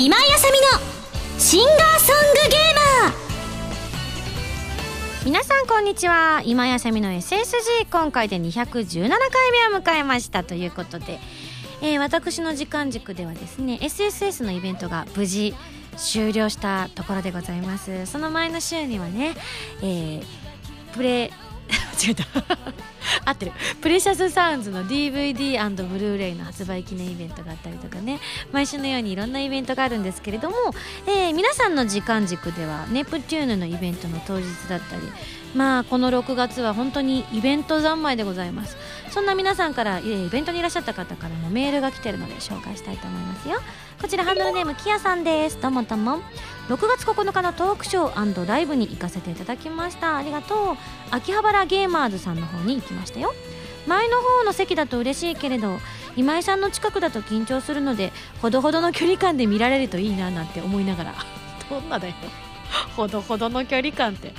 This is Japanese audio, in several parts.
今井あさみのシンガーソングゲーマー。皆さんこんにちは。今井あさみの SSG 今回で217回目を迎えましたということで、えー、私の時間軸ではですね SSS のイベントが無事終了したところでございます。その前の週にはね、えー、プレ違えた。合ってる。プレシャスサウンズの DVD& ブルーレイの発売記念イベントがあったりとかね。毎週のようにいろんなイベントがあるんですけれども、えー、皆さんの時間軸ではネプチューヌのイベントの当日だったりまあこの6月は本当にイベント三昧でございます。そんな皆さんからイベントにいらっしゃった方からもメールが来てるので紹介したいと思いますよ。こちらハンドルネームキヤさんです。どうもどうも。6月9日のトークショーライブに行かせていただきました。ありがとう。秋葉原ゲーマーズさんの方に行きましたよ。前の方の席だと嬉しいけれど今井さんの近くだと緊張するのでほどほどの距離感で見られるといいななんて思いながら。どんなだよ。ほどほどの距離感って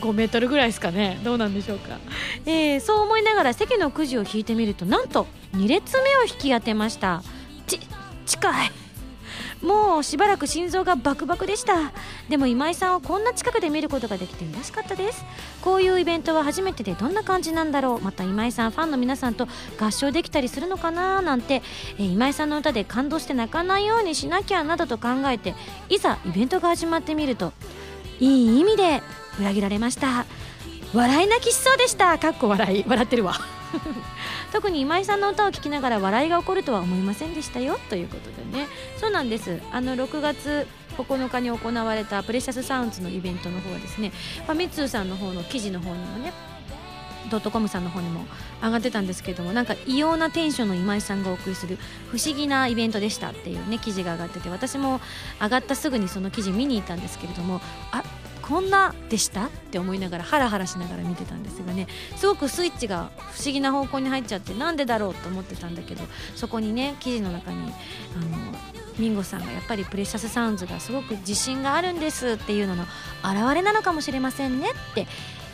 5メートルぐらいですかね。どうなんでしょうか、えー、そう思いながら席のくじを引いてみるとなんと2列目を引き当てました。ち近い。もうしばらく心臓がバクバクでした。でも今井さんをこんな近くで見ることができて嬉しかったです。こういうイベントは初めてでどんな感じなんだろう。また今井さんファンの皆さんと合唱できたりするのかな？なんて、えー、今井さんの歌で感動して泣かないようにしなきゃなどと考えていざイベントが始まってみるといい意味で裏切られました。笑い泣きしそうでした。かっこ笑い。笑ってるわ。特に今井さんの歌を聴きながら笑いが起こるとは思いませんでしたよ。ということでね。そうなんです。あの6月9日に行われたプレシャスサウンズのイベントの方はですね、ファ、ミツーさんの方の記事の方にもねドットコムさんの方にも上がってたんですけどもなんか異様なテンションの今井さんがお送りする不思議なイベントでしたっていうね記事が上がってて私も上がったすぐにその記事見に行ったんですけれどもあこんなでした？って思いながらハラハラしながら見てたんですがねすごくスイッチが不思議な方向に入っちゃってなんでだろうと思ってたんだけどそこにね記事の中にあのミンゴさんがやっぱりプレシャスサウンズがすごく自信があるんですっていうのの表れなのかもしれませんねって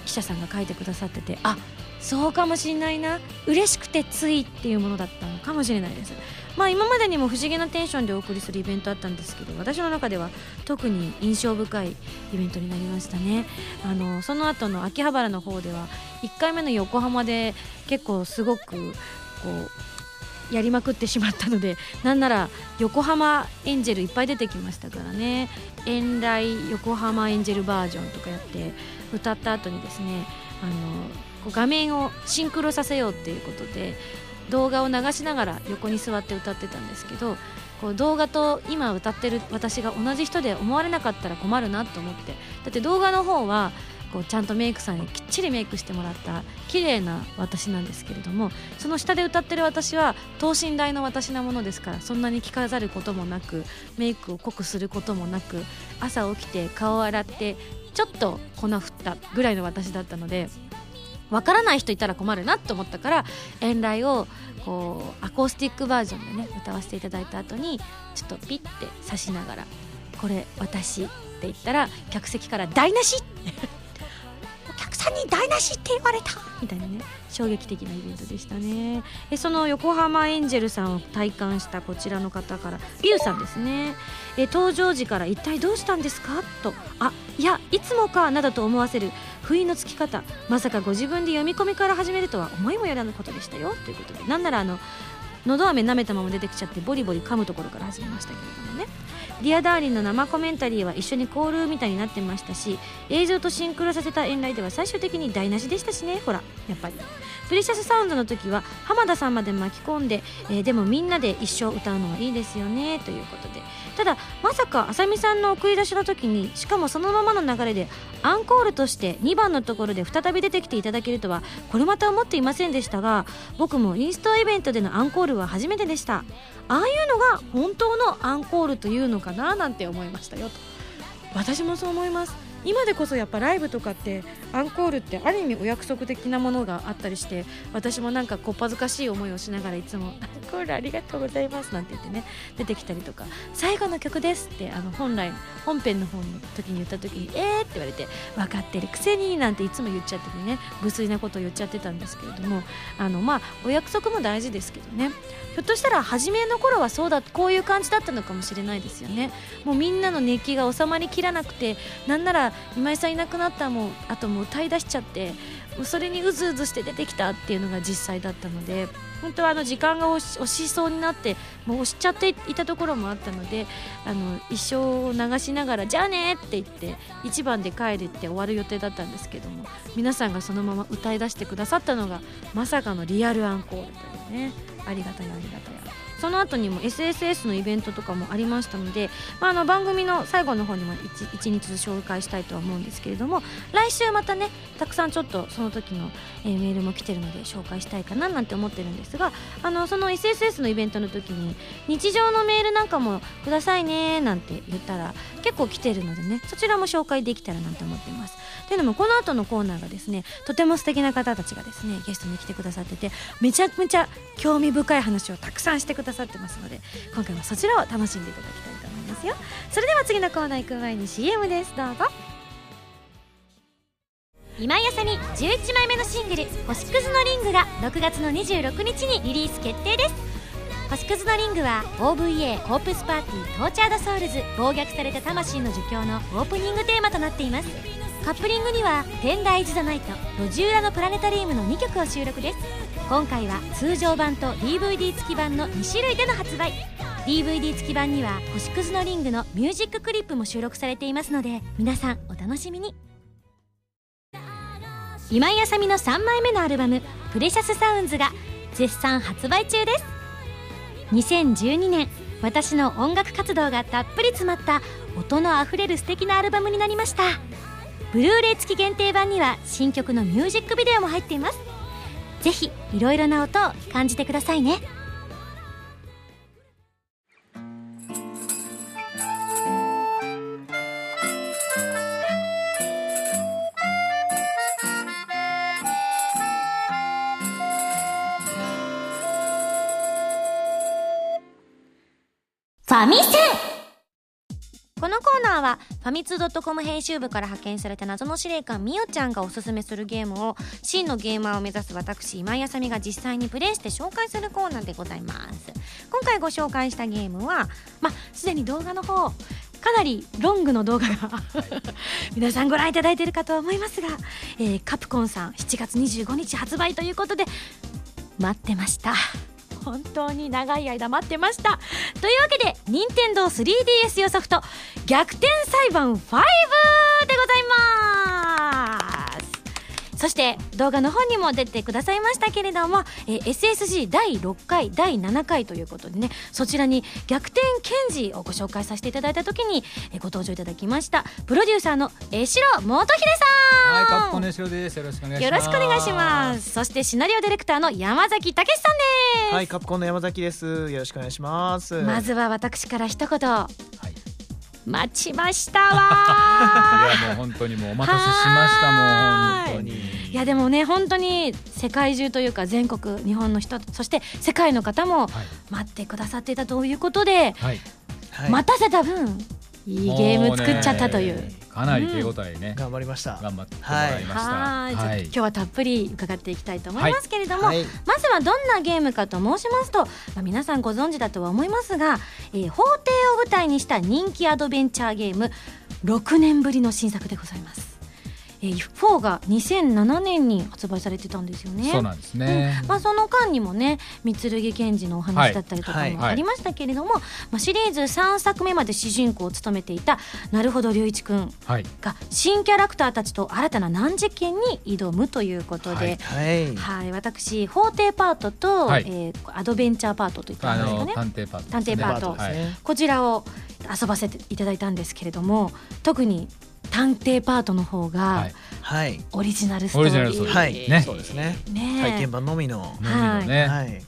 記者さんが書いてくださっててあそうかもしれないな。嬉しくてついっていうものだったのかもしれないです。まあ今までにも不思議なテンションでお送りするイベントあったんですけど私の中では特に印象深いイベントになりましたね。あのその後の秋葉原の方では1回目の横浜で結構すごくこうやりまくってしまったのでなんなら横浜エンジェルいっぱい出てきましたからね「遠来横浜エンジェルバージョン」とかやって歌った後にですねあのこう画面をシンクロさせようっていうことで動画を流しながら横に座って歌ってたんですけどこう動画と今歌ってる私が同じ人で思われなかったら困るなと思ってだって動画の方はこうちゃんとメイクさんにきっちりメイクしてもらった綺麗な私なんですけれどもその下で歌ってる私は等身大の私なものですからそんなに着飾ることもなくメイクを濃くすることもなく朝起きて顔を洗ってちょっと粉振ったぐらいの私だったのでわからない人いたら困るなと思ったから遠来をこうアコースティックバージョンでね歌わせていただいた後にちょっとピッて刺しながら「これ私」って言ったら客席から「台無し!」お客さんに台無しって言われた。みたいなね衝撃的なイベントでしたね。えその横浜エンジェルさんを体感したこちらの方からリュウさんですね。え登場時から一体どうしたんですか？とあいやいつもかなどと思わせる不意のつき方まさかご自分で読み込みから始めるとは思いもよらぬことでしたよ。ということでなんならあののど飴舐めたまま出てきちゃってボリボリ噛むところから始めましたけれどもね「 Dear Darling の生コメンタリーは一緒にコールみたいになってましたし映像とシンクロさせた遠来では最終的に台無しでしたしね。ほらやっぱり。 Precious Sound の時は浜田さんまで巻き込んで、えー、でもみんなで一生歌うのはいいですよねということで。ただまさかあさみさんの送り出しの時にしかもそのままの流れでアンコールとして2番のところで再び出てきていただけるとはこれまた思っていませんでしたが僕もインストイベントでのアンコールは初めてでした。ああいうのが本当のアンコールというのかななんて思いましたよ。と。私もそう思います。今でこそやっぱライブとかってアンコールってある意味お約束的なものがあったりして私もなんかこっぱずかしい思いをしながらいつも「アンコールありがとうございます」なんて言ってね出てきたりとか「最後の曲です」ってあの本来本編の方の時に言った時に「えー!」って言われて「分かってるくせに」なんていつも言っちゃっててね無粋なことを言っちゃってたんですけれどもあのまあお約束も大事ですけどねひょっとしたら初めの頃はそうだこういう感じだったのかもしれないですよねもうみんなの熱気が収まりきらなくてなんなら今井さんいなくなったもあともう歌い出しちゃってもうそれにうずうずして出てきたっていうのが実際だったので本当はあの時間が押しそうになってもう押しちゃっていたところもあったのであの一生を流しながら「じゃあね」って言って1番で帰るって終わる予定だったんですけども皆さんがそのまま歌い出してくださったのがまさかのリアルアンコールというね。ありがたいありがたい。その後にも SSS のイベントとかもありましたので、まあ、あの番組の最後の方にも 1, 日紹介したいとは思うんですけれども来週またねたくさんちょっとその時の、えーメールも来てるので紹介したいかななんて思ってるんですがあのその SSS のイベントの時に日常のメールなんかもくださいねなんて言ったら結構来てるのでねそちらも紹介できたらなんて思ってます。というのもこの後のコーナーがですねとても素敵な方たちがですねゲストに来てくださっててめちゃくちゃ興味深い話をたくさんしてくださってださってますので今回はそちらを楽しんでいただきたいと思いますよ。それでは次のコーナー行く前に CM です。どうぞ。今井あさみ11枚目のシングル「星屑のリング」が6月の26日にリリース決定です。星屑のリングは OVA コープスパーティートーチャードソウルズ暴虐された魂の呪叫のオープニングテーマとなっています。カップリングには「 Tender is the Night」「路地裏のプラネタリウム」の2曲を収録です。今回は通常版と DVD 付き版の2種類での発売。DVD 付き版には星屑のリングのミュージッククリップも収録されていますので皆さんお楽しみに。今井あさみの3枚目のアルバム「プレシャスサウンズ」が絶賛発売中です。2012年私の音楽活動がたっぷり詰まった音のあふれる素敵なアルバムになりました。ブルーレイ付き限定版には新曲のミュージックビデオも入っています。ぜひいろいろな音を感じてくださいね。ファミセン。コーナーはファミツー .com 編集部から派遣された謎の司令官みおちゃんがおすすめするゲームを真のゲーマーを目指す私今井あさみが実際にプレイして紹介するコーナーでございます。今回ご紹介したゲームはまあすでに動画の方かなりロングの動画が 皆さんご覧いただいているかと思いますが、えーカプコンさん7月25日発売ということで待ってました。本当に長い間待ってました。というわけで任天堂 3DS 用ソフト「逆転裁判5」でございます。そして動画の方にも出てくださいましたけれども、えー SSG 第6回第7回ということでねそちらに逆転検事をご紹介させていただいた時に、えーご登場いただきましたプロデューサーの江代元秀さんはい、カッコネシロです。よろしくお願いします。よろしくお願いしますそしてシナリオディレクターの山崎武さんです、はい、カプコンの山崎です。よろしくお願いします。まずは私から一言はい。待ちましたわ いや、もう本当にもうお待たせしました。もう本当に。いやでもね本当に世界中というか全国日本の人そして世界の方もはい。待ってくださっていたということで、はい。はい、待たせた分いいゲーム作っちゃったというかなり手応えね、頑張りました。頑張ってもらいました。はい、ちょっと今日はたっぷり伺っていきたいと思いますけれども、はい、まずはどんなゲームかと申しますと、まあ、皆さんご存知だとは思いますが、えー法廷を舞台にした人気アドベンチャーゲーム6年ぶりの新作でございます。えー、4が2007年に発売されてたんですよね。そうなんですね。まあ、その間にもね三剣賢治のお話だったりとかはいもありましたけれども、まあ、シリーズ3作目まで主人公を務めていたなるほど龍一くんはい。が新キャラクターたちと新たな難事件に挑むということで、はいはい、はい、私法廷パートと、はいえーアドベンチャーパートといったんですかね探偵パート、探偵パートはい。こちらを遊ばせていただいたんですけれども特に探偵パートの方はがい。はい、オリジナルストーリー、オリジナルストーリー。はい、ね。そうですね。ね。え体験版のみの。飲みのね。はい、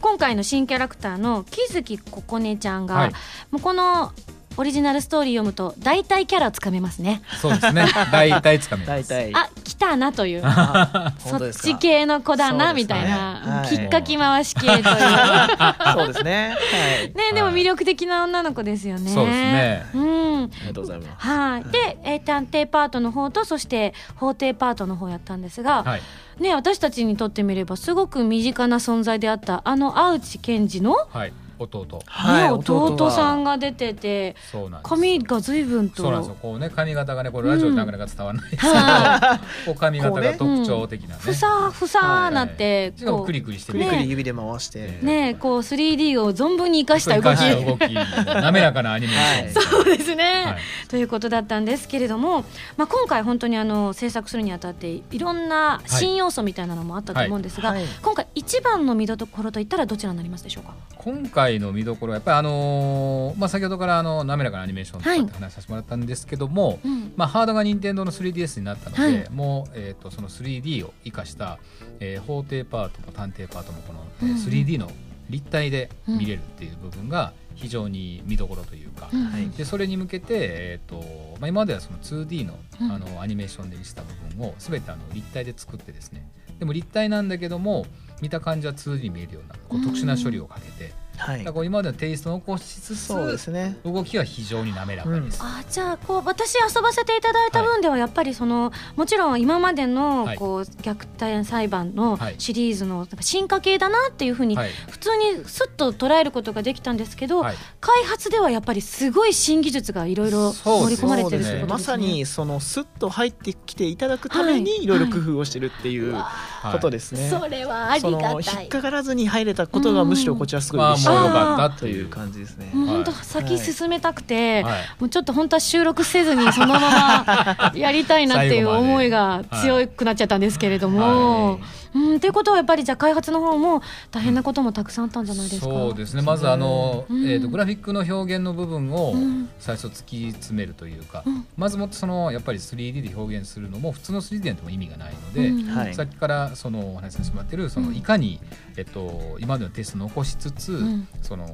今回の新キャラクターの木月ここねちゃんが、はい。もうこのオリジナルストーリー読むと大体キャラつかめますね。そうですね。大体つかめます。大体。あ来たなという。あそっ本当ですかち系の子だなみたいな、はい。きっかき回し系という。そうですね。はい。ねでも魅力的な女の子ですよね。そうですね。うん。ありがとうございます。はい、で、えー探偵パートの方とそして法廷パートの方やったんですが、はい。ね私たちにとってみればすごく身近な存在であったあの青内健二の、はい弟。はいね、弟さんがが出ててそうなんです髪が随分と。そうなんですよ。こうね髪型がねこれラジオでなかなか伝わらない。ですけど、は こう髪型が特徴的なね。ふさふさなって、しかもこうクリクリしてくりくねり指で回して。ね。こう 3D を存分に生かした動き生かした動き。滑らかなアニメーション、そうですね、はい。ということだったんですけれども、まあ、今回本当にあの制作するにあたっていろんな新要素みたいなのもあったと思うんですが、はい。はい。今回一番の見どころといったらどちらになりますでしょうか？今回の見どころはやっぱりあのーまあ、先ほどからあの滑らかなアニメーションとかはい。って話させてもらったんですけども、うんまあ、ハードが任天堂の 3DS になったので、はい。もう、えー、とその 3D を生かした、えー法廷パートも探偵パートもこの、えーうん。3D の立体で見れるっていう部分が非常に見どころというか、うん。はい。でそれに向けて、えーとまあ、今まではその 2D のうん。あのアニメーションでした部分を全てあの立体で作ってですね。でも立体なんだけども見た感じは 2D に見えるようなこう特殊な処理をかけて、はい。だからこう今までのテイストを残しつつそうですね。動きは非常に滑らかです。あじゃあこう私遊ばせていただいた分ではやっぱりそのもちろん今までのはい。こう虐待裁判のはい。シリーズのなんか進化系だなっていうふうにはい。普通にスッと捉えることができたんですけど、はい。開発ではやっぱりすごい新技術がいろいろ盛り込まれてるねことですね。まさにそのスッと入ってきていただくためにい。ろいろ工夫をしてるっていうはいことですね。それはありそがたい。の引っかからずに入れたことがむしろこちらすごいまあ嬉しいもうよかったという感じですね。もう本当はい。先進めたくて、はい。もうちょっと本当は収録せずにそのままやりたいなっていう思いが強くなっちゃったんですけれども。はいうん、ということはやっぱりじゃあ開発の方も大変なこともたくさんあったんじゃないですか？そうですね。まずあの、うん。えー、とグラフィックの表現の部分をうん。最初突き詰めるというか、うん。まずもってそのやっぱり 3D で表現するのも普通の 3D でも意味がないので、うん。はい。さっきからそのお話しさせてもらってるそのうん。いかに、えっと、今までのテストを残しつつ、ん。その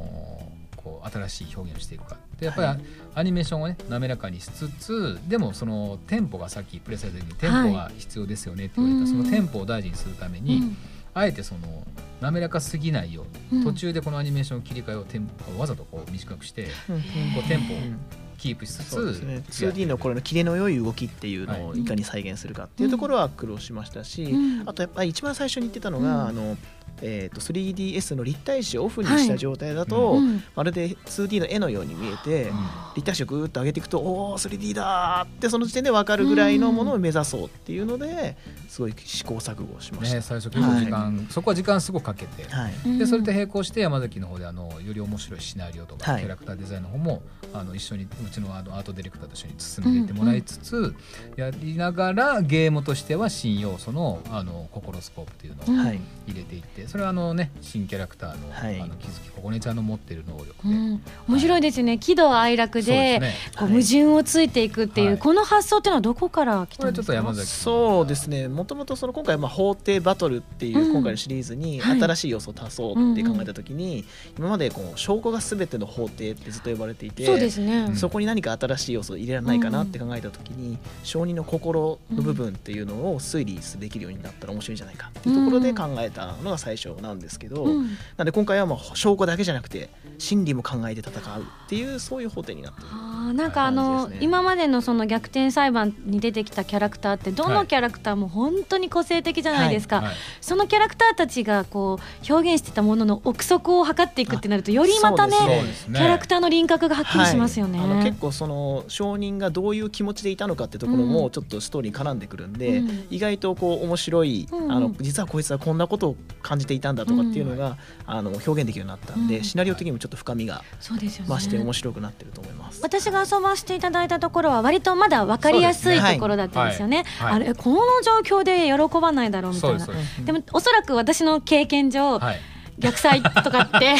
こう新しい表現をしていくかでやっぱり、はい。アニメーションをね滑らかにしつつでもそのテンポがさっきプレイされた時にテンポが必要ですよねって言われた、はいそのテンポを大事にするために、うん。あえてその滑らかすぎないよううん。に途中でこのアニメーションを切り替えをテンポわざとこう短くしてうん。こうテンポをうんキープしつつ、ね。2D の頃のキレの良い動きっていうのをい。かに再現するかっていうところは苦労しましたし、うん。あとやっぱり一番最初に言ってたのが、うん。あのえー、と 3DS の立体視をオフにした状態だと、うん。まるで 2D の絵のように見えて、立体視をぐーっと上げていくとおお 3D だーってその時点で分かるぐらいのものを目指そうっていうのですごい試行錯誤をしました。ね、最初結構時間、そこは時間すごくかけて、はい。うん。でそれと並行して山崎の方であのより面白いシナリオとか、はい。キャラクターデザインの方もあの一緒にうちのあのアートディレクターと一緒に進めていってもらいつつ、やりながらゲームとしては新要素のあの心スコープというのをうん。はい。入れていってそれはあのね新キャラクターの,、はい。あの木月ここねちゃんの持ってる能力で、うん、面白いですよね。喜怒哀楽でね。こう矛盾をついていくっていう、はい。この発想っていうのはどこから来これはちょっとたんですかそうですね。もともとその今回まあ法廷バトルっていううん。今回のシリーズにはい。新しい要素を足そうって考えた時に今までこう証拠が全ての法廷ってずっと呼ばれていてそうですね、うん。そこに何か新しい要素を入れられないかなって考えた時に証人の心の部分っていうのを推理できるようになったら面白いんじゃないかっていうところで考えたのが最初なんですけど、うん。なんで今回はもう証拠だけじゃなくて心理も考えて戦うっていうそういう法廷になってる。あーなんかあの、ね。今までのその逆転裁判に出てきたキャラクターってどはい。のキャラクターも本当に個性的じゃないですか、はいそのキャラクターたちがこう表現してたものの奥底を測っていくってなるとよりまたねね。キャラクターの輪郭がはっきりしますよね。はい。あの結構その証人がどういう気持ちでいたのかってところうん。もちょっとストーリーに絡んでくるんで、うん。意外とこう面白い、うん。あの実はこいつはこんなことを感じていたんだとかっていうのが、あの表現できるようになったんで、うん。シナリオ的にもちょっと深みが増して面白くなってると思います。私が遊ばせていただいたところは割とまだ分かりやすいところだったんですよね。はい。はい。あれこの状況で喜ばないだろうみたいな。でもおそらく私の経験上、はい。逆祭とかって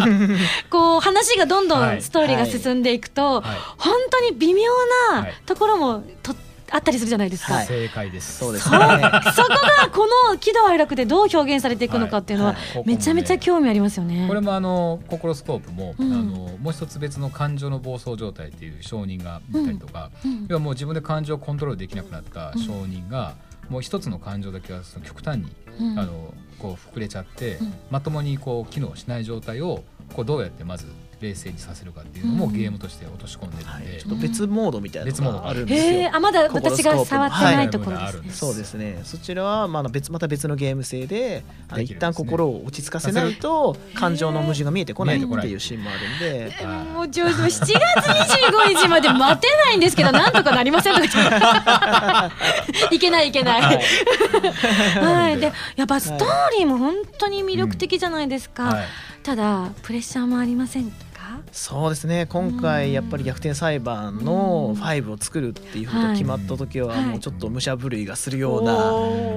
こう話がどんどはい。んストーリーが進んでいくと、はい。本当に微妙はない。ところもとあったりするじゃないですか、はい。正解です。そうです。ねそこがこの喜怒哀楽でどう表現されていくのかっていうのははい。めちゃめちゃ興味ありますよね。これもあのココロスコープも、うん。あのもう一つ別の感情の暴走状態っていう証人がいたりとか、うん。要はもう自分で感情をコントロールできなくなった証人が、もう一つの感情だけはその極端に、うん。あのこう膨れちゃって、うん。まともにこう機能しない状態をこうどうやってまず冷静にさせるかっていうのもうん。ゲームとして落とし込んでるんで、はい、ちょっと別モードみたいなのが別モード。があるんですよ。へえあまだ私が触ってないところですね。はい。そうですね。そちらはまあ別また別のゲーム性で、でね一旦心を落ち着かせないと感情の矛盾が見えてこない。っていうシーンもあるんで、えもうちょっと7月25日まで待てないんですけど なんとかなりませんとか言って。いけないいけない。はい。はい、でやっぱストーリーも本当に魅力的じゃないですか、はいただプレッシャーもありませんか？そうですね。今回やっぱり逆転裁判の5を作るっていうふうに決まった時ははい。もうちょっと武者震いがするような、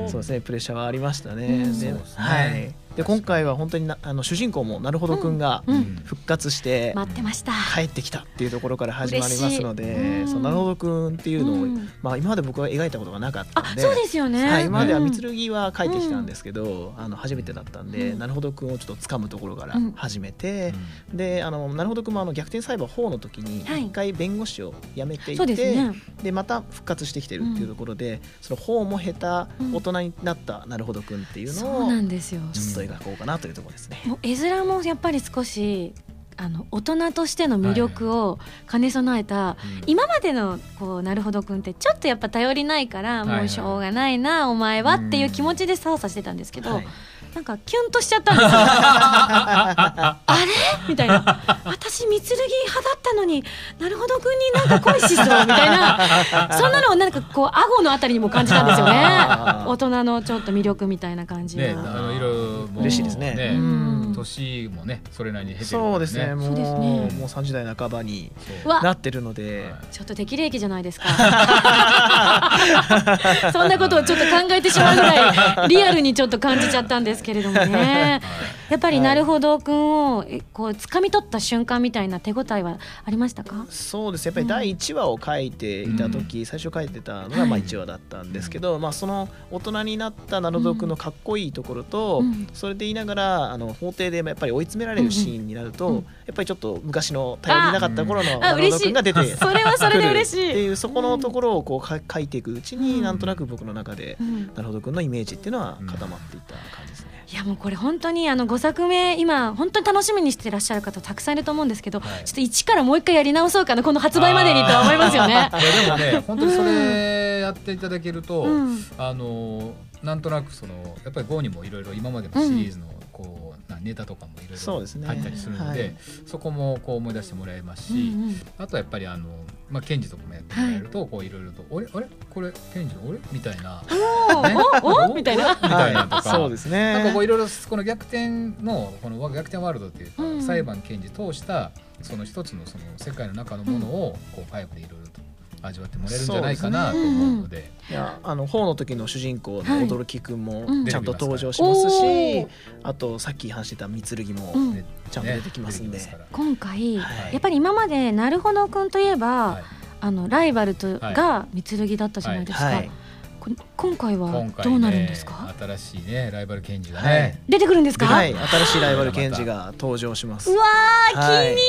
そうですね。プレッシャーはありましたね。うん。でそうですね。はい。で今回は本当になあの主人公もなるほどくんが復活して。待ってました。帰ってきたっていうところから始まりますので、うん。そのなるほどくんっていうのを、うん。まあ今まで僕は描いたことがなかったんで、あそうですよね、はい、今まではうん。三剣は書いてきたんですけど、あの初めてだったんで、うん。なるほどくんをちょっと掴むところからうん。始めて、であのなるほどくんもあの逆転裁判4の時にはい。一回弁護士を辞めていて、ですね。でまた復活してきてるっていうところで、その4も経たうん。大人になったなるほどくんっていうそうのをなんですよ。ちょっと描こうかなというところですね。もう絵面もやっぱり少しあの大人としての魅力を兼ね備えた、うん。今までのこうなるほどくんってちょっとやっぱ頼りないから、もうしょうがないなお前はっていう気持ちで操作してたんですけど、はいなんかキュンとしちゃったんですよ。あれ？みたいな。私三剣派だったのになるほどくんになんか恋しそうみたいな。そんなのをなんかこう顎のあたりにも感じたんですよね。大人のちょっと魅力みたいな感じが、ね、あのいろいろ嬉しいですね。うん。年もねそれなりに経てるそうですね。もそうですね。うもう30代半ばになってるので、はいちょっと適齢期じゃないですか。そんなことをちょっと考えてしまうぐらいリアルにちょっと感じちゃったんですけれどもね。やっぱりなるほどくんをえこう掴み取った瞬間みたいな手応えはありましたか？そうです。やっぱり第1話を書いていた時、最初書いてたのがまあ1話だったんですけど、まあ、その大人になったナルド君のかっこいいところと、うん。それで言いながらあの法廷でやっぱり追い詰められるシーンになると、うん。やっぱりちょっと昔の頼りなかった頃のあナルド君が出てそれはそれで嬉しい。っていうそこのところをこうか書いていくうちに、うん。なんとなく僕の中で、うん。なるほど君のイメージっていうのは固まっていった感じですね。いやもうこれ本当にあの5作目今本当に楽しみにしてらっしゃる方たくさんいると思うんですけど、はいちょっと一からもう一回やり直そうかなこの発売までにとは思いますよね。いやでもね本当にそれやっていただけると、うんあのなんとなくそのやっぱり GO にもいろいろ今までのシリーズのこう、なネタとかもいろいろ入ったりするのではい。そこもこう思い出してもらえますし、うんうん。あとはやっぱりあの、まあ、ケンジとかもやってもらえると、こういろいろと「あれ？あれ？これケンジの俺?」みたいな。おね？ーおおみたいな。みたいなとか、そうですね。なんかこういろいろこの逆転のこの逆転ワールドっていうか、うん裁判検事通したその一つのその世界の中のものをこうファイブでいろいろと味わってもらえるんじゃないかなと思うので。いやあの4の時の主人公のはい。驚きくんもうん。ちゃんと登場しますおし、ーあとさっき話してた三剣もうん。ねちゃんと出てきますんで。ね今回、はい。やっぱり今までなるほどくんといえば、はい。あのライバルとはい。が三剣だったじゃないですか、はい。こ今回はどうなるんねですか、新しいねライバル検事がはい。ね、出てくるんですか、はい、新しいライバル検事が登場します。う。わー、はい。気に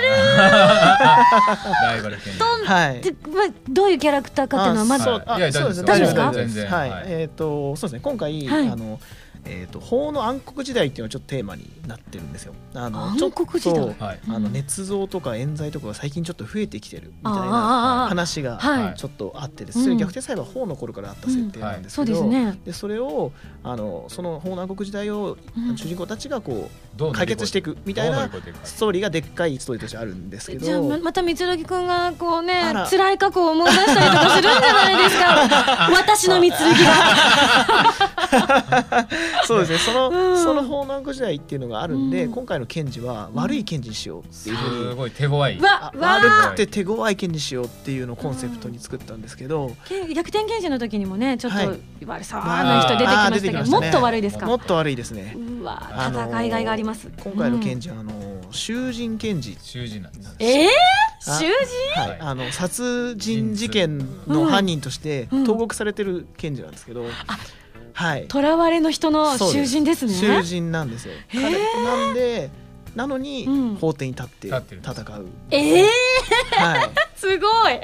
ライバル検事。はい。どういうキャラクターかっていうのはまず、そうあいやそうです大丈夫ですか大丈夫です全然。はい。はいえっとそうですね。今回はい。あのえー、と法の暗黒時代っていうのはちょっとテーマになってるんですよ。あの暗黒時代ちょっとはいあの捏造とか冤罪とかが最近ちょっと増えてきてるみたいな話がはいちょっとあってですね、それ逆転裁判は法の頃からあった設定なんですそうけど、ですねでそれをあのその法の暗黒時代をうん主人公たちがこどうう解決していくみたいなストーリーがでっかいストーリーとしてあるんですけどじゃあままた三剣くんがこうね辛い過去を思い出したりとかするんじゃないですか私の三剣が そうですね。その、うん。その法の暗黒時代っていうのがあるんで、うん。今回の検事は悪い検事にしようっていうふうに、すごい手強い。わ悪くて手強い検事しようっていうのをコンセプトに作ったんですけど、け逆転検事の時にもねちょっとはい。悪そうな人出てきましたけど、あー出てきましたねもっと悪いですか？もっと悪いですね。うわあのー戦いがいがあります。今回の検事はあの囚人検事。囚人なんですえー、あ囚人？はい、あの殺人事件の犯人としてうん。投獄されてる検事なんですけど、はい。囚われの人のそう囚人ですね。囚人なんですよ。彼なんでなのにうん。法廷に立って立ってるんです。戦う、ええはい、すごい。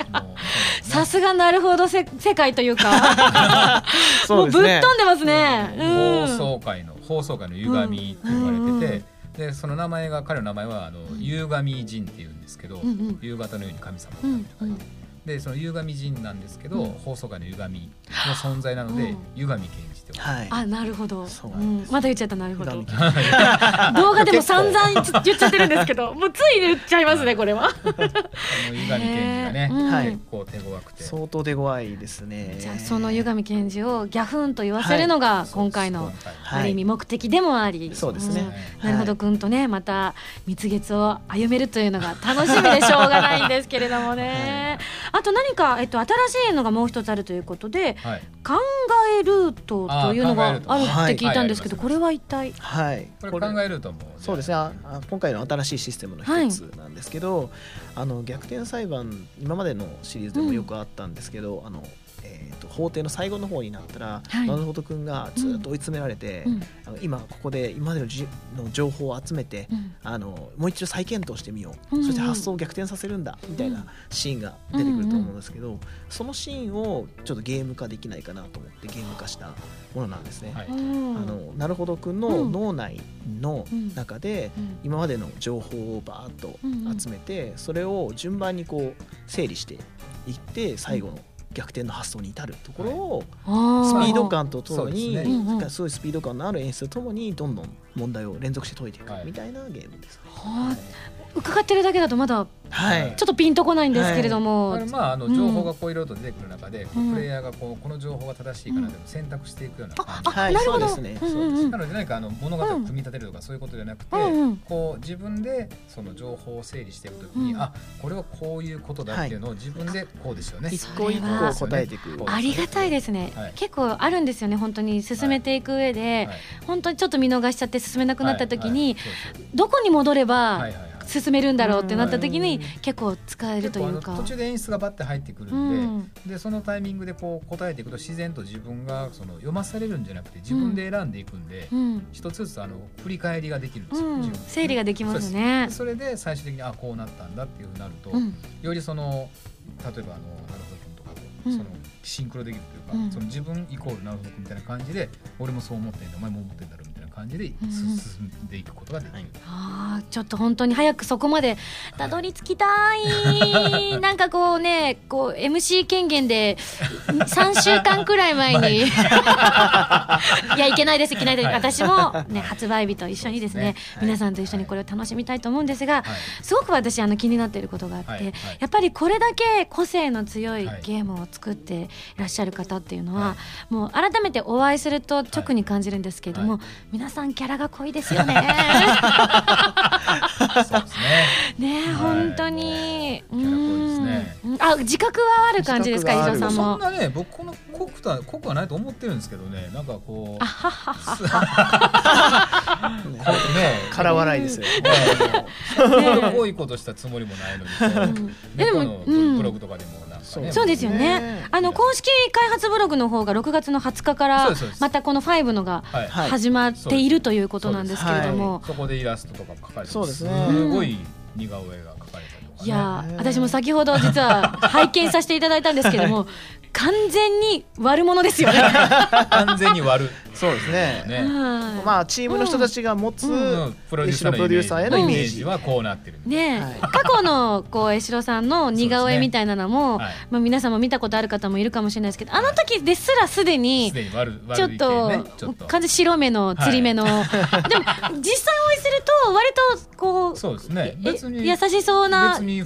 さすがなるほどせ世界というか。もうぶっ飛んでますね。うん。放送界の放送界の歪みって言われてて、でその名前が彼の名前はあの夕神神っていうんですけど、うんうん。夕方のように神様うんみたいな感じででその夕神神なんですけど、うん。放送界の歪みの存在なので、うん。夕神検事って呼ばれてはい。あなるほど。そうんまだ言っちゃったなるほど。歪み 動画でも散々言っ言っちゃってるんですけどもうつい言っちゃいますねこれは。あの夕神検事がね、うんはい。結構手強くて。相当手強いですね。じゃあその湯上検事をギャフンと言わせるのが今回のある意味目的でもあり、そうですね。ん。はい。なるほどくんとねまた蜜月を歩めるというのが楽しみでしょうがないんですけれどもね、あと何か、えっと、新しいのがもう一つあるということではい、考えルートというのがあるって聞いたんですけど、はい。これは一体？はい。これ考えるともそうですね。ああ今回の新しいシステムの一つなんですけど、あの逆転裁判今までのシリーズでもよくあったんですけど、あのえー、と法廷の最後の方になったら、はい。なるほど君がずっと追い詰められて、うん。あの今ここで今までのじの情報を集めて、うん。あのもう一度再検討してみよう、うんうんそして発想を逆転させるんだみたいなシーンが出てくると思うんですけど、そのシーンをちょっとゲーム化できないかなと思ってゲーム化したものなんですね。はい。うん。あのなるほどくんのうん。脳内の中でうん。今までの情報をバーッと集めてそれを順番にこう整理していって最後の逆転の発想に至るところをあスピード感とともにそうですごいスピード感のある演出とともにどんどん問題を連続して解いていくはいみたいなゲームですね。はあ伺ってるだけだとまだはい。ちょっとピンとこないんですけれども、あのまああのうん。情報がこういろいろと出てくる中で、こううん。プレイヤーがこうこの情報が正しいかなというのを選択していくような感じ、はいなるほど。そうですね。うんうんうん。なので何かあの物語を組み立てるとかそういうことじゃなくて、うんうん。こう自分でその情報を整理していくときに、うん。あこれはこういうことだっていうのを自分でこうですよね。一個一個答えていく。ありがたいですね、はい。結構あるんですよね本当に進めていく上で、はい。本当にちょっと見逃しちゃって進めなくなった時に、はい。そうです。どこに戻ればはいはいはい進めるんだろうってなった時にうん。結構使えるというか。途中で演出がバッて入ってくるうん。んで,、でそのタイミングでこう答えていくと自然と自分がその読まされるんじゃなくて自分で選んでいくんで、うん。一つずつあの振り返りができるんですよ、整理ができますね。それで最終的にあこうなったんだっていうふうになると、うん。よりその例えばあのなるほど君とかと、うん。そのシンクロできるというか、うん。その自分イコールなるほど君みたいな感じで俺もそう思ってんだお前も思ってんだろう感じでうん進んでいくことができる。あーちょっと本当に早くそこまでたどり着きたい。なんかこうねこう MC 権限で3週間くらい前に。いや。いけないですいけないです、はい。私も、ね、発売日と一緒にですねはい皆さんと一緒にこれを楽しみたいと思うんですが、はい。すごく私あの気になっていることがあって、はい。はい。やっぱりこれだけ個性の強いはいゲームを作っていらっしゃる方っていうのは、はもう改めてお会いすると直に感じるんですけれども、は皆さんキャラが濃いですよね。そうですね。ねえ、はい本当に。キャラ濃いですねうんあ、自覚はある感じですか、伊藤さんも？そんなね僕この濃くは濃くはないと思ってるんですけどねなんかこうあははは。ねこうね空笑いですよ。ね濃 いことしたつもりもないのにでもブログとかでもかね。そうですよね。ね。あの公式開発ブログの方が6月の20日からまたこの5のが始まっているということなんですけれども、そこでイラストとか描かれてそうですね。すごい似顔絵が描かれたりとかね。い。や私も先ほど実は拝見させていただいたんですけども完全に悪者ですよね。完全に割るそうですね。ね。はい。まあチームの人たちが持つうん。プロデューサーのプロデューサーへのイメージはこうなってるねえ、はい。過去のこう江代さんの似顔絵みたいなのも、はい。まあ、皆さんも見たことある方もいるかもしれないですけどあの時ですらすでにちょっと完全に白目のつり目の、でも実際お会いすると割とこうそうですね。優しそうなね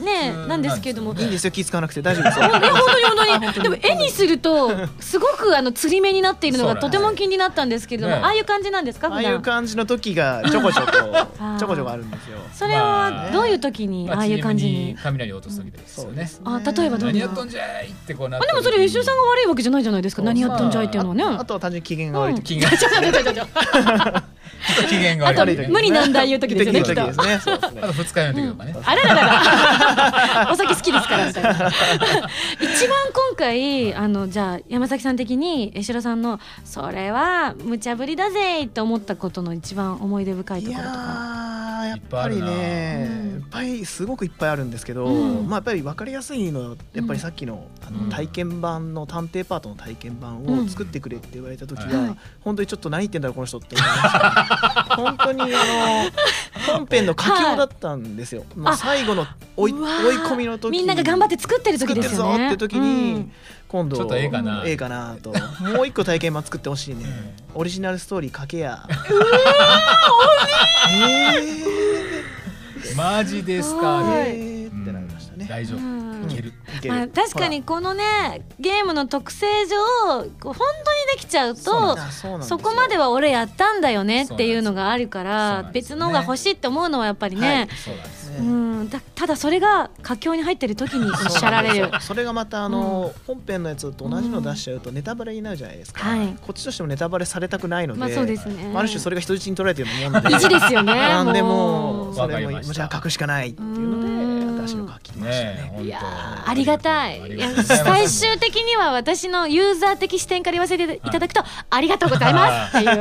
なんですけども。いいんですよ。気使わなくて大丈夫ですよ。本当に本当に。でも絵にするとすごくあのつり目になっているのがとても気になったんですけれども、ねああいう感じなんですかああいう感じの時がちょこちょこー ちょこちょこあるんですよ。それはどういう時にまああいう感じチームに、雷を落とす時ですよね。あ例えばどんな何やっとんじゃいってこうなっあでもそれ江代さんが悪いわけじゃないじゃないですかそう何やったんじゃいっていうのはね、ああとは単純に機嫌が悪い時。気がちょ っと機嫌が悪い時無理難題言う時ですよね時々ですね。そうですね。あと二日酔いの時とかね、あれららら。お酒好きですから一番今回あのじゃあ山崎さん的に江代さんの「それは無茶ぶりだぜ」と思ったことの一番思い出深いところとか。ーやっぱりねうんいっぱいすごくいっぱいあるんですけど、うん。まあやっぱり分かりやすいのはやっぱりさっきの,、あうん。の体験版の探偵パートの体験版うん。を作ってくれって言われた時は、はい。本当にちょっと何言ってんだろうこの人って思いました、本当にあの本編の佳境だったんですよ、まあ、あ最後の追い追い込みの時みんなが頑張って作ってる時作ってるぞですよねって時に、今度ちょっとええかな。ええかなと。もう一個体験版作ってほしいね、オリジナルストーリーかけや。マジですか。はね、えーってなりましたね、大丈夫、うん。いけまあ、確かにこのねゲームの特性上本当にできちゃうそうとあそこまでは俺やったんだよねっていうのがあるから別のが欲しいって思うのはやっぱりねうん。だただそれが佳境に入ってる時におっしゃられる。それがまたあの、本編のやつと同じの出しちゃうとネタバレになるじゃないですか、はい。こっちとしてもネタバレされたくないので、まあそうですね、ある種それが人質に取られてるようなもんで意地ですよねなんでもそれもじゃあ書くしかないっていううん。ので新しいの書きましたねねいやーありがたい。いや最終的には私のユーザー的視点から言わせていただくと、ありがとうございます。っていう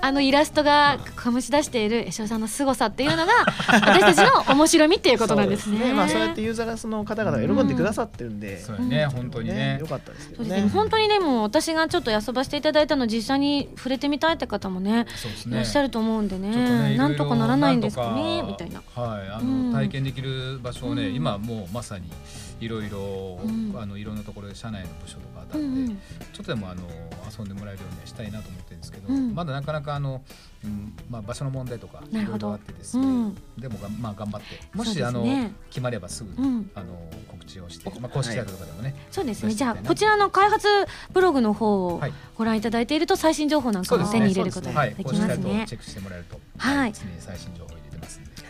あのイラストが醸し出している江翔さんの凄さっていうのが 私たちの面白みっていうことなんですね。そうまあそうやってユーザーの方々が喜んでくださってるんで、そうやね本当にね。よかったですけどね。ね。本当にでも私がちょっと遊ばせていただいたの実際に触れてみたいって方もねね。いらっしゃると思うんでね。なんとかならないんですかねみたいな。はいあの、うん。体験できる場所をね、うん。今もうまさにいろいろ、うん。あのいろんなところで社内の部署とかあったで、うんんうん。ちょっとでもあの遊んでもらえるようにしたいなと思ってるんですけど、うん。まだなかなかあの、うんまあ、場所の問題とかいろいろあってですね、うん。でもが、まあ、頑張ってもし、あの決まればすぐ、うん。あの告知をして、まあ、公式サイトとかでもね、そうですね。じゃあこちらの開発ブログの方をはい。ご覧いただいていると最新情報なんかも手に入れることはい、ができますね。チェックしてもらえると、はい。常に最新情報。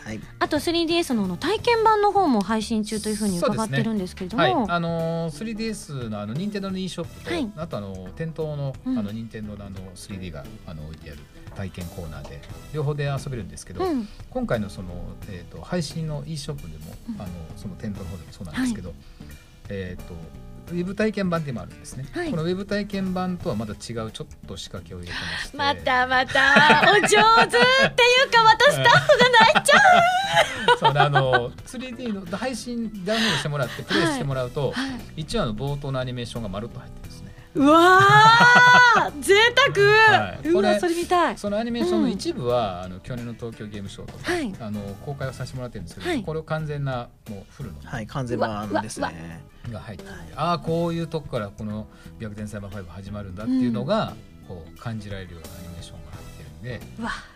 はい。あと 3DS のあの体験版の方も配信中というふうに伺ってるんですけれどはい、もあのー 3DS のあの任天堂の e ショップと、はい。あとあの店頭のあうん。の任天堂のあの 3D があの置いてある体験コーナーで両方で遊べるんですけど、うん。今回のそのえっ、と配信の e ショップでも、うん。あのその店頭の方でもそうなんですけど、えっ、とウェブ体験版でもあるんですね、はい。このウェブ体験版とはまた違うちょっと仕掛けを入れてまして。またまた。お上手っていうかまたスタッフが泣いちゃそうであの 3D の配信ダウンロードしてもらってプレイしてもらうと、う、はい、一話の冒頭のアニメーションがまるっと入ってるんです。ねうわー贅沢、はい。うこれわそれ見たい。そのアニメーションの一部は、あの去年の東京ゲームショウとか、はい。あの公開をさせてもらってるんですけど、はい。これを完全なもうフルのはい、完全版ですね。が入ってるんで、ああこういうとこからこの「逆転サイバー5」始まるんだっていうのが、こう感じられるようなアニメーションがんで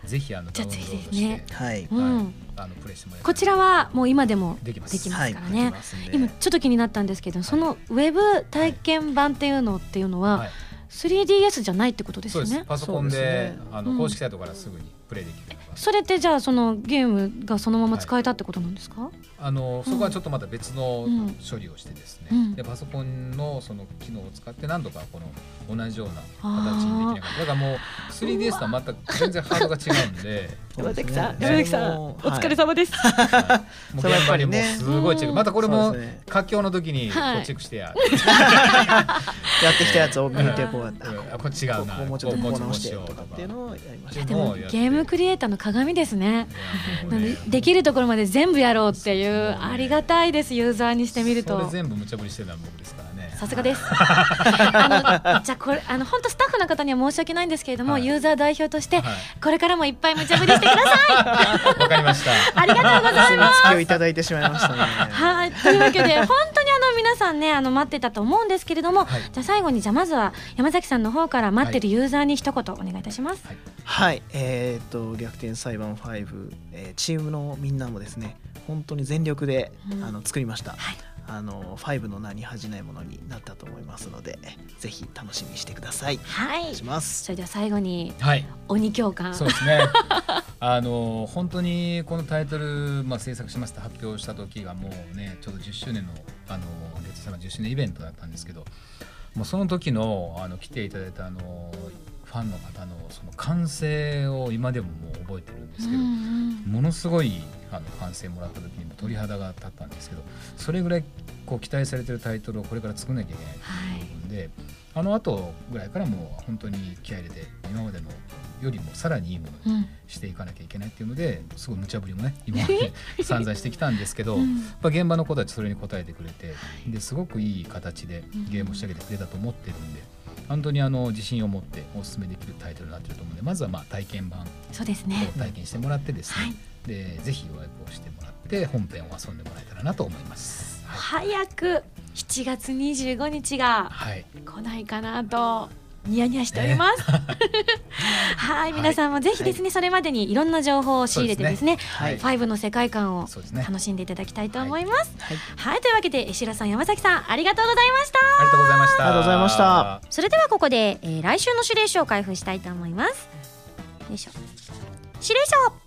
ぜひあのダウンじゃあロードして、ね。はい。うん。はい、あのプレイしてもらえこちらはもう今でもできます。できますはい。からね。できますんで。今ちょっと気になったんですけどそのウェブ体験版っていうのっていうのは、はい。3DS じゃないってことですよね？そうです。パソコンでねうんあの公式サイトからすぐにプレイできるそれってじゃあそのゲームがそのまま使えたってことなんですか、あのそこはちょっとまた別のうん。処理をしてですね、うん。でパソコンのその機能を使って何度かこの同じような形にできなかっただからもう 3DS とはまた全然ハードが違うんで。山崎さん、山崎さん、お疲れ様です。はい。もう現場にもうすごいチェックまたこれそも佳境の時にこはい。うチェックしてや、やってきたやつを見てこうやって。うん。あこれ違うな。ここもうちょっとこう直してとかっていうのをやりました。でもゲームクリエイターの鏡ですね。ねでできるところまで全部やろうっていうありがたいですユーザーにしてみると。全部無茶ぶりしてるのは僕ですからねさすがです。あのじゃあこれあの本当スタッフの方には申し訳ないんですけれども、はい。ユーザー代表として、はい。これからもいっぱい無茶ぶりしてください。わかりました。ありがとうございます。隙をいただいてしまいましたねはい、というわけで本当にあの皆さんねあの待ってたと思うんですけれども、はい。じゃあ最後にじゃあまずは山崎さんの方から待ってるユーザーに一言お願いいたします。はい。はい、えーっと逆転裁判5、えーチームのみんなもですね本当に全力で、うん。あの作りました、はいあの5の名に恥じないものになったと思いますのでぜひ楽しみにしてください。はい。します。それでは最後にはい。鬼教官。そうですね。あの本当にこのタイトル、まあ、制作しますと発表した時がもうねちょうど10周年のあの月様10周年イベントだったんですけどもうその時のあの来ていただいたあのフファンの方のその歓声を今でももう覚えてるんですけど、うんものすごいあの歓声もらった時に鳥肌が立ったんですけどそれぐらいこう期待されてるタイトルをこれから作んなきゃいけないはいと思うんで、あの後ぐらいからもう本当に気合い入れて今までのよりもさらにいいものにうん。していかなきゃいけないっていうのですごい無茶ぶりもね 今まで散々してきたんですけど、うん。やっぱ現場の子たちそれに応えてくれてですごくいい形でゲームを仕上げてくれたと思ってるんで本当にあの自信を持ってお勧めできるタイトルになってると思うんでまずはまあ体験版そうですね。を体験してもらってですね、はい。でぜひ予約をしてもらって本編を遊んでもらえたらなと思います。はい、早く7月25日がはい。来ないかなとニヤニヤしております。はい、皆さんもぜひですね、それまでにいろんな情報を仕入れてですね、はいファイブの世界観を楽しんでいただきたいと思います。はいはい、というわけで石田さん、山崎さん、ありがとうございました。ありがとうございました。ありがとうございました。それではここで、えー来週の指令書を開封したいと思います。よいしょ。指令書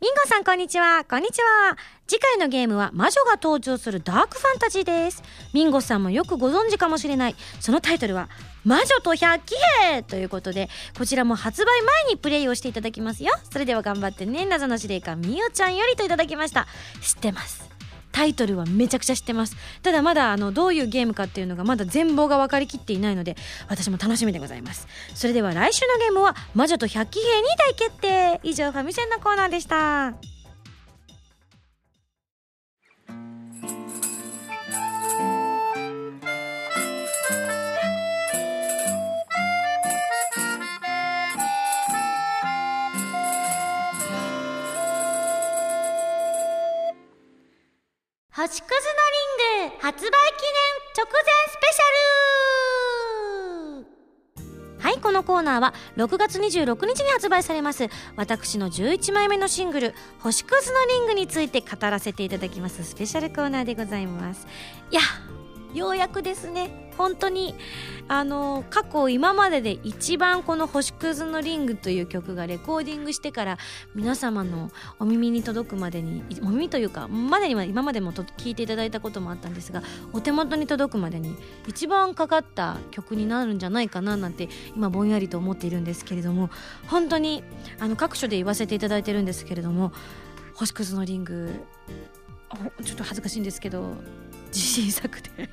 ミンゴさんこんにちは。こんにちは。次回のゲームは魔女が登場するダークファンタジーです。ミンゴさんもよくご存知かもしれない。そのタイトルは、魔女と百鬼兵ということで、こちらも発売前にプレイをしていただきますよ。それでは頑張ってね。謎の司令官みおちゃんよりといただきました。知ってます。タイトルはめちゃくちゃ知ってます。ただまだあのどういうゲームかっていうのがまだ全貌が分かりきっていないので私も楽しみでございます。それでは来週のゲームは魔女と百鬼兵に大決定。以上ファミセンのコーナーでした。星屑のリング発売記念直前スペシャル。はいこのコーナーは6月26日に発売されます。私の11枚目のシングル「星屑のリング」について語らせていただきます。スペシャルコーナーでございます。いやようやくですね本当にあの過去今までで一番この「星屑のリング」という曲がレコーディングしてから皆様のお耳に届くまでにお耳というかまでには今までもと聞いていただいたこともあったんですがお手元に届くまでに一番かかった曲になるんじゃないかななんて今ぼんやりと思っているんですけれども本当にあの各所で言わせていただいてるんですけれども「星屑のリング」ちょっと恥ずかしいんですけど自信作で。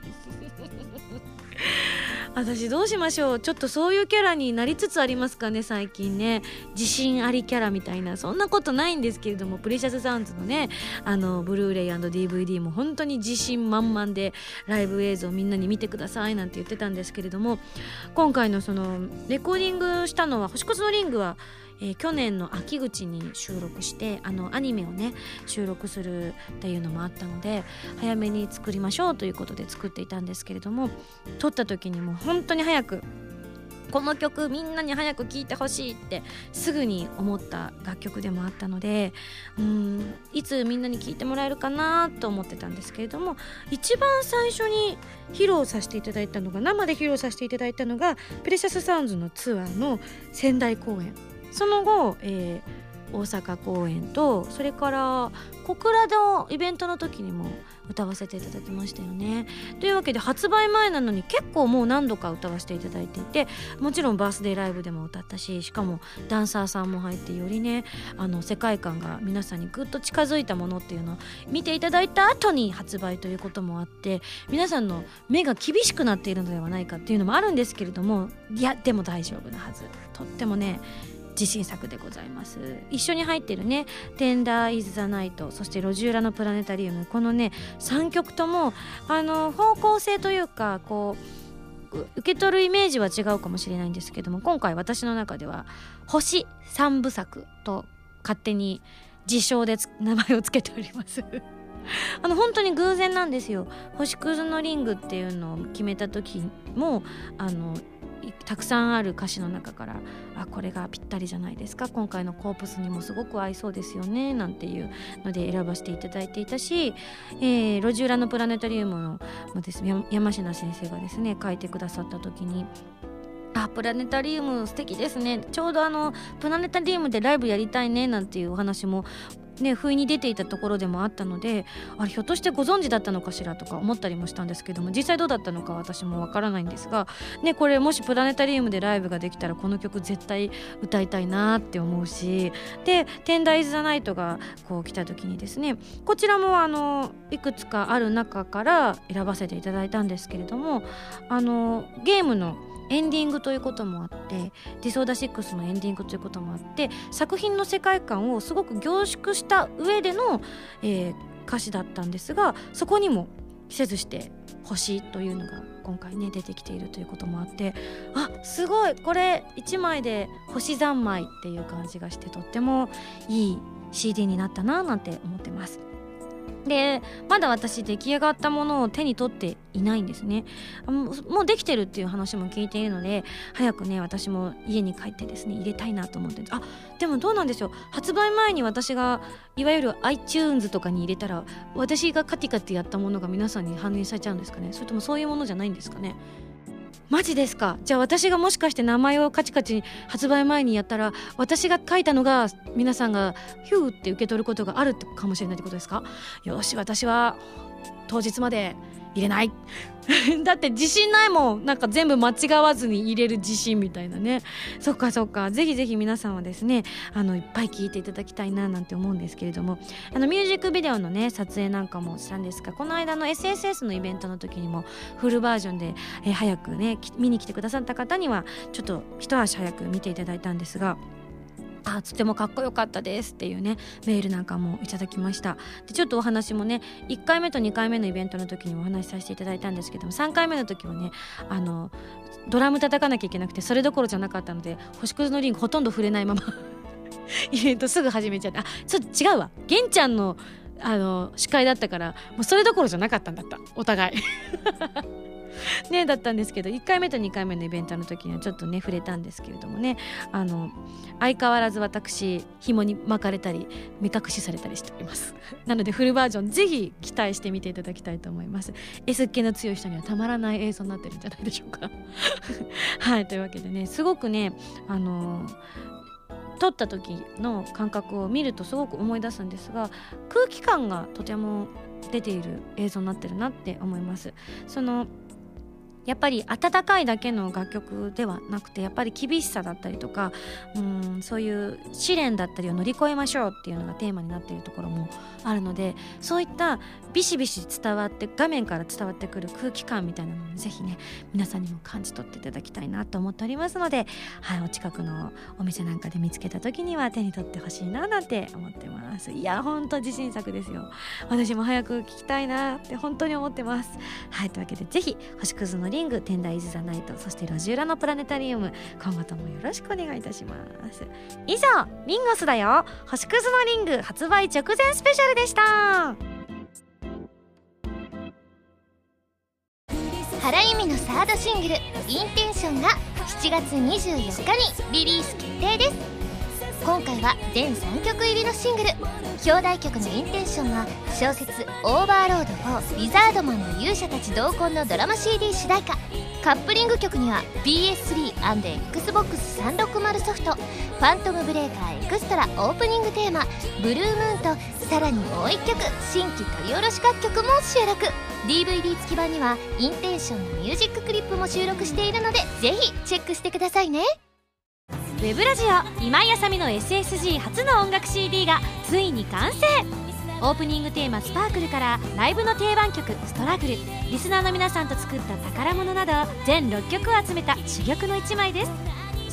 私どうしましょう。ちょっとそういうキャラになりつつありますかね最近ね。自信ありキャラみたいな。そんなことないんですけれどもプレシャスサウンズのねあのブルーレイ &DVD も本当に自信満々でライブ映像みんなに見てくださいなんて言ってたんですけれども今回のそのレコーディングしたのは星屑のリングはえー去年の秋口に収録してあのアニメをね収録するっていうのもあったので早めに作りましょうということで作っていたんですけれども撮った時にもう本当に早くこの曲みんなに早く聴いてほしいってすぐに思った楽曲でもあったのでうんいつみんなに聴いてもらえるかなと思ってたんですけれども一番最初に披露させていただいたのが生で披露させていただいたのがプレシャスサウンズのツアーの仙台公演。その後、えー大阪公演とそれから小倉のイベントの時にも歌わせていただきましたよね。というわけで発売前なのに結構もう何度か歌わせていただいていてもちろんバースデーライブでも歌ったししかもダンサーさんも入ってよりねあの世界観が皆さんにぐっと近づいたものっていうのを見ていただいた後に発売ということもあって皆さんの目が厳しくなっているのではないかっていうのもあるんですけれどもいやでも大丈夫なはずとってもね自信作でございます。一緒に入ってるね「テンダー・イズ・ザ・ナイト」そして「路地裏のプラネタリウム」このね3曲ともあの方向性というかこう受け取るイメージは違うかもしれないんですけども今回私の中では「星三部作」と勝手に自称で名前を付けております。あの本当に偶然なんですよ。星屑のリングっていうのを決めた時もあのたくさんある歌詞の中からあこれがぴったりじゃないですか今回のコープスにもすごく合いそうですよねなんていうので選ばせていただいていたし、えー路地裏のプラネタリウムのもですね山科先生がですね書いてくださった時にあプラネタリウム素敵ですね。ちょうどあのプラネタリウムでライブやりたいねなんていうお話もね不意に出ていたところでもあったのであれひょっとしてご存知だったのかしらとか思ったりもしたんですけども実際どうだったのか私もわからないんですがねこれもしプラネタリウムでライブができたらこの曲絶対歌いたいなって思うしで「テンダイズ・ザ・ナイト」がこう来た時にですねこちらもあのいくつかある中から選ばせていただいたんですけれどもあのゲームのエンディングということもあって「ディソーダ6」のエンディングということもあって作品の世界観をすごく凝縮した上での、えー歌詞だったんですがそこにも季節して星というのが今回ね出てきているということもあってあすごいこれ1枚で星三昧っていう感じがしてとってもいい CD になったななんて思ってます。でまだ私出来上がったものを手に取っていないんですね。もうもうできてるっていう話も聞いているので早くね私も家に帰ってですね入れたいなと思って。あでもどうなんでしょう。発売前に私がいわゆる iTunes とかに入れたら私がカティカティやったものが皆さんに反映されちゃうんですかね。それともそういうものじゃないんですかね。マジですか？じゃあ私がもしかして名前をカチカチ発売前にやったら私が書いたのが皆さんがヒューって受け取ることがあるかもしれないってことですか？よし私は当日まで入れない。だって自信ないもん。なんか全部間違わずに入れる自信みたいなね。そっかそっか。ぜひぜひ皆さんはですねあのいっぱい聞いていただきたいななんて思うんですけれども。あのミュージックビデオのね撮影なんかもしたんですがこの間の SSS のイベントの時にもフルバージョンで、え早くね見に来てくださった方にはちょっと一足早く見ていただいたんですがあとてもかっこよかったですっていうねメールなんかもいただきました。でちょっとお話もね1回目と2回目のイベントの時にお話しさせていただいたんですけども3回目の時はねあのドラム叩かなきゃいけなくてそれどころじゃなかったので星屑のリングほとんど触れないまま イベントすぐ始めちゃってあちょっと違うわ。玄ちゃんのあの司会だったからもうそれどころじゃなかったんだった。お互い。ねだったんですけど1回目と2回目のイベントの時にはちょっとね触れたんですけれどもね。あの相変わらず私紐に巻かれたり目隠しされたりしております。なのでフルバージョンぜひ期待してみていただきたいと思います。S っ気の強い人にはたまらない映像になってるんじゃないでしょうか。はいというわけでねすごくねあの撮った時の感覚を見るとすごく思い出すんですが空気感がとても出ている映像になってるなって思います。そのやっぱり温かいだけの楽曲ではなくてやっぱり厳しさだったりとかうんそういう試練だったりを乗り越えましょうっていうのがテーマになっているところもあるのでそういったビシビシ伝わって画面から伝わってくる空気感みたいなのをぜひね皆さんにも感じ取っていただきたいなと思っておりますので、はい、お近くのお店なんかで見つけた時には手に取ってほしいななんて思ってます。いやほんと自信作ですよ。私も早く聞きたいなって本当に思ってます。はいというわけでぜひ星屑のリング天台イズ・ザ・ナイトそして路地裏のプラネタリウム今後ともよろしくお願いいたします。以上ミンゴスだよ。星屑のリング発売直前スペシャルでした。原由美のサードシングル「Intention」が7月24日にリリース決定です。回は全3曲入りのシングル。表題曲の「Intention」は小説「オーバーロード4リザードマンの勇者たち同梱」のドラマ CD 主題歌。カップリング曲には PS3&XBOX360 ソフト「ファントムブレーカーエクストラ」オープニングテーマ「ブルームーン」とさらにもう1曲新規取り下ろし楽曲も収録。DVD 付き版にはインテンションのミュージッククリップも収録しているのでぜひチェックしてくださいね。ウェブラジオ今井あさみの SSG 初の音楽 CD がついに完成。オープニングテーマ「スパークルからライブの定番曲「ストラグル」リスナーの皆さんと作った宝物など全6曲を集めた珠玉の1枚です。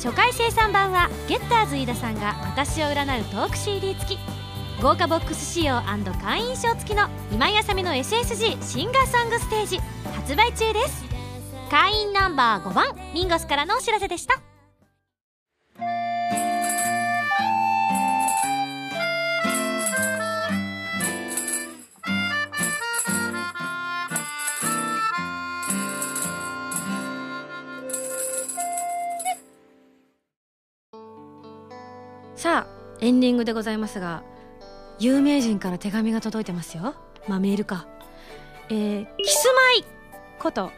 初回生産版はゲッターズ飯田さんが私を占うトーク CD 付き。豪華ボックス仕様会員証付きの今井あさみの SSG シンガーソングステージ発売中です。会員ナンバー5番ミンゴスからのお知らせでした。エンディングでございますが有名人から手紙が届いてますよ。まあメールか。えー、キスマイこと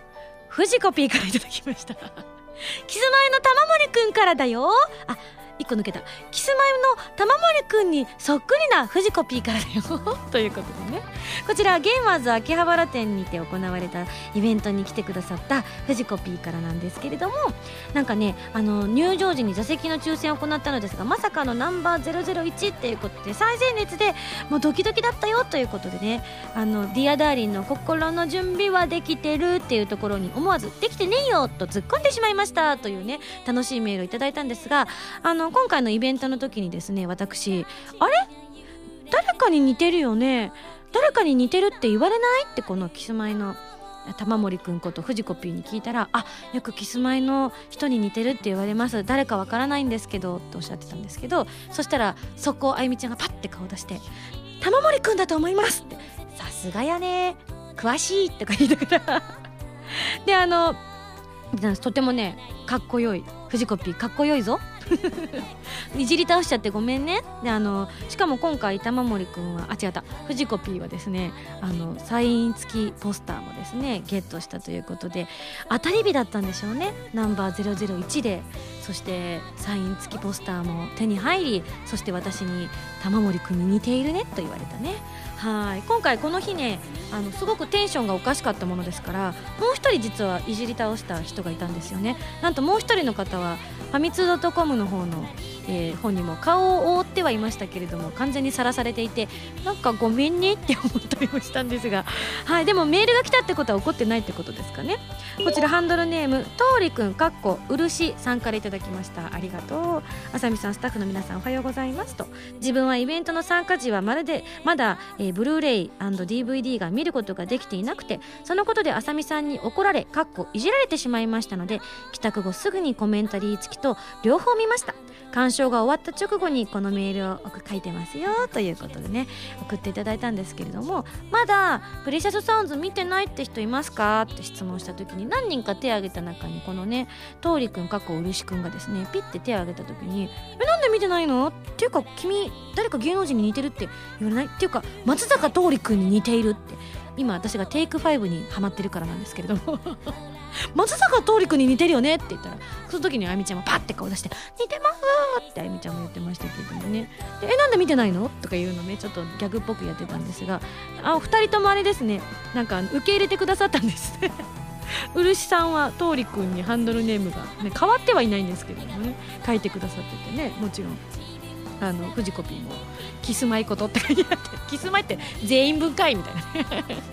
藤子 P からいただきました。キスマイの玉森くんからだよ。あ1個抜けた。キスマイの玉森くんにそっくりな藤子 P からだよ。ということで。こちらゲーマーズ秋葉原店にて行われたイベントに来てくださった藤子 P からなんですけれどもなんかねあの入場時に座席の抽選を行ったのですがまさかのナンバー001っていうことで最前列でもうドキドキだったよということでねあの Dear Darling の心の準備はできてるっていうところに思わずできてねえよと突っ込んでしまいましたというね楽しいメールをいただいたんですがあの今回のイベントの時にですね私あれ？誰かに似てるよね。誰かに似てるって言われない？ってこのキスマイの玉森くんこと藤子 P に聞いたら「あよくキスマイの人に似てるって言われます。誰かわからないんですけど」っておっしゃってたんですけどそしたらそこあゆみちゃんがパッて顔出して「玉森くんだと思います」って「さすがやね。詳しい」とか言いながら。であのとてもねかっこよい。藤子 P かっこよいぞ。いじり倒しちゃってごめんね。であのしかも今回玉森くんはあ違った。藤子 P はですねあのサイン付きポスターもですねゲットしたということで当たり日だったんでしょうね。ナンバー001でそしてサイン付きポスターも手に入りそして私に玉森くんに似ているねと言われたね。はい。今回この日ねあのすごくテンションがおかしかったものですからもう一人実はいじり倒した人がいたんですよね。なんともう一人の方はファミツー .com の方の、えー、本にも顔を覆ってはいましたけれども完全にさらされていてなんかごめんねって思ったりもしたんですが はいでもメールが来たってことは怒ってないってことですかね。こちらハンドルネームとうりくんかっこ漆さんからいただきました。ありがとう。あさみさんスタッフの皆さんおはようございますと。自分はイベントの参加時はまるでまだ、えー、ブルーレイ &DVD が見ることができていなくてそのことであさみさんに怒られかっこいじられてしまいましたので帰宅後すぐにコメンタリー付きと両方見ました。鑑賞が終わった直後にこのメールを書いてますよということでね送っていただいたんですけれどもまだプレシャスサウンズ見てないって人いますかって質問した時に何人か手を挙げた中にこのね桃李くんかっこ漆くんがですねピッて手を挙げた時に「えなんで見てないの?」っていうか君誰か芸能人に似てるって言われないっていうか松坂桃李くんに似ているって今私がテイク5にハマってるからなんですけれども松坂桃李君に似てるよねって言ったらその時にあゆみちゃんもパッて顔出して「似てます!」ってあゆみちゃんも言ってましたけどもねで「えなんで見てないの?」とか言うのねちょっとギャグっぽくやってたんですがあ二人ともあれですねなんか受け入れてくださったんです ね漆さんは桃李君にハンドルネームが、ね、変わってはいないんですけどもね書いてくださっててねもちろんあの藤子 P もキスマイことって書いてあって キスマイって全員分かいみたいな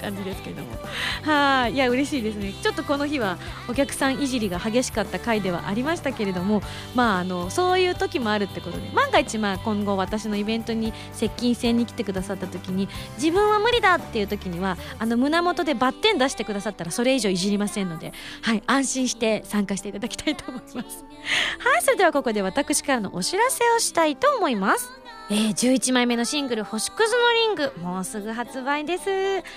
感じですけれども。はい。いや嬉しいですね。ちょっとこの日はお客さんいじりが激しかった回ではありましたけれどもまああのそういう時もあるってことで万が一まあ今後私のイベントに接近戦に来てくださった時に自分は無理だっていう時にはあの胸元でバッテン出してくださったらそれ以上いじりませんのではい。安心して参加していただきたいと思います。はい。それではここで私からのお知らせをしたいと思います。えー、11枚目のシングル「星屑のリング」もうすぐ発売です。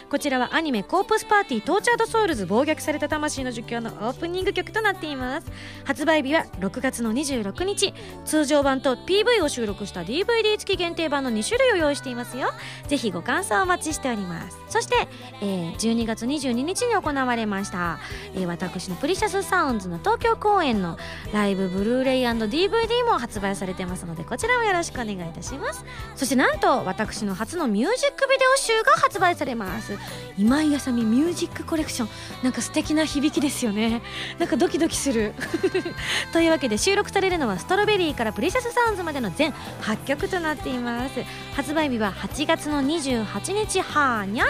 こちらはアニメ「コープスパーティー Tortured Souls 暴虐された魂の儒教」のオープニング曲となっています。発売日は6月の26日。通常版と PV を収録した DVD 付き限定版の2種類を用意していますよ。ぜひご感想をお待ちしております。そして、えー、12月22日に行われました、えー、私の Precious Sounds の東京公演のライブブルーレイ &DVD も発売されてますのでこちらもよろしくお願いいたします。ます。そしてなんと私の初のミュージックビデオ集が発売されます。今井あさみミュージックコレクション。なんか素敵な響きですよね。なんかドキドキする。というわけで収録されるのはストロベリーからプレシャスサウンズまでの全8曲となっています。発売日は8月の28日はーにゃん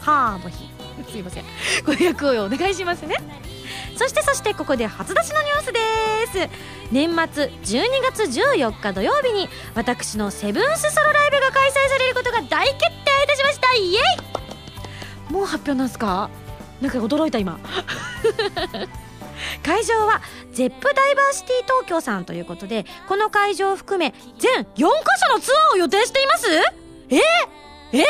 はーの日。すいません。ご予約をお願いしますね。そしてそしてここで初出しのニュースです。年末12月14日土曜日に私のセブンスソロライブが開催されることが大決定いたしました。イエイ！もう発表なんすか？なんか驚いた今。会場は ZEP ダイバーシティ東京さんということでこの会場を含め全4カ所のツアーを予定しています？え？ー、え？ー、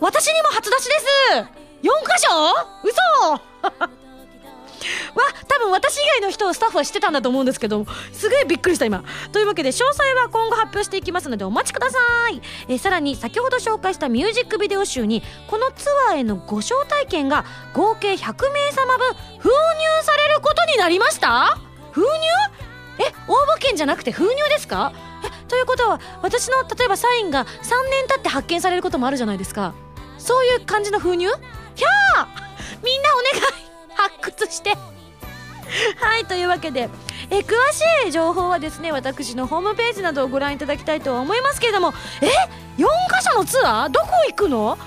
私にも初出しです。4箇所？嘘！多分私以外の人をスタッフは知ってたんだと思うんですけどすげえびっくりした今。というわけで詳細は今後発表していきますのでお待ちください。えさらに先ほど紹介したミュージックビデオ集にこのツアーへのご招待券が合計100名様分封入されることになりました？封入？え応募券じゃなくて封入ですか？えということは私の例えばサインが3年経って発見されることもあるじゃないですか。そういう感じの封入？ひゃー！みんなお願い！発掘して。はいというわけでえ詳しい情報はですね私のホームページなどをご覧いただきたいと思いますけれどもえ4カ所のツアー？どこ行くの？ん？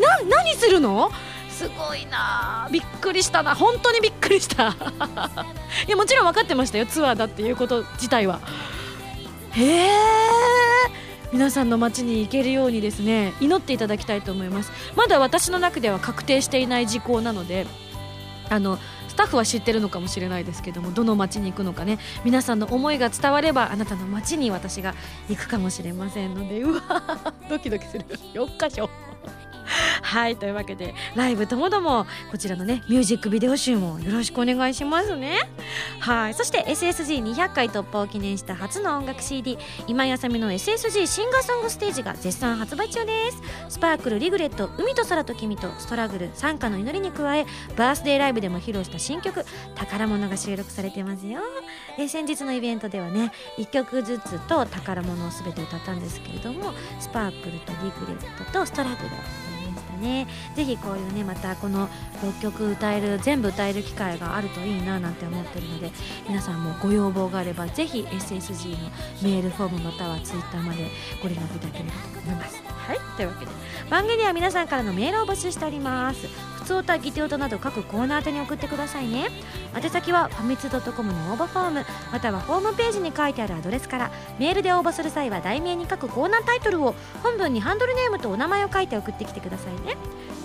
な何するの？すごいなびっくりしたな。本当にびっくりした。いやもちろん分かってましたよツアーだっていうこと自体は。へえ皆さんの街に行けるようにですね祈っていただきたいと思います。まだ私の中では確定していない事項なのであのスタッフは知ってるのかもしれないですけどもどの街に行くのかね。皆さんの思いが伝わればあなたの街に私が行くかもしれませんのでうわドキドキする。4か所はいというわけでライブともどもこちらのねミュージックビデオ集もよろしくお願いしますね。はいそして SSG200 回突破を記念した初の音楽 CD 今井あさみの SSG シンガーソングステージが絶賛発売中です。スパークルリグレット海と空と君とストラグル参加の祈りに加えバースデーライブでも披露した新曲宝物が収録されてますよ。え先日のイベントではね1曲ずつと宝物を全て歌ったんですけれどもスパークルとリグレットとストラグルね。ぜひこういうねまたこの6曲歌える全部歌える機会があるといいななんて思ってるので皆さんもご要望があればぜひ SSG のメールフォームまたはツイッターまでご連絡いただければと思います。はいというわけで番組では皆さんからのメールを募集しております。普通歌ギテオタなど各コーナー宛てに送ってくださいね。宛先はファミツドットコムの応募フォームまたはホームページに書いてあるアドレスからメールで応募する際は題名に書くコーナータイトルを本文にハンドルネームとお名前を書いて送ってきてくださいね。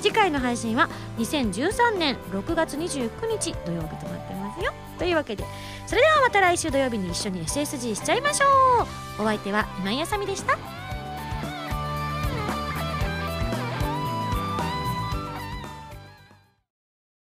次回の配信は2013年6月29日土曜日となってますよ。というわけでそれではまた来週土曜日に一緒に SSG しちゃいましょう。お相手は今井あさみでした。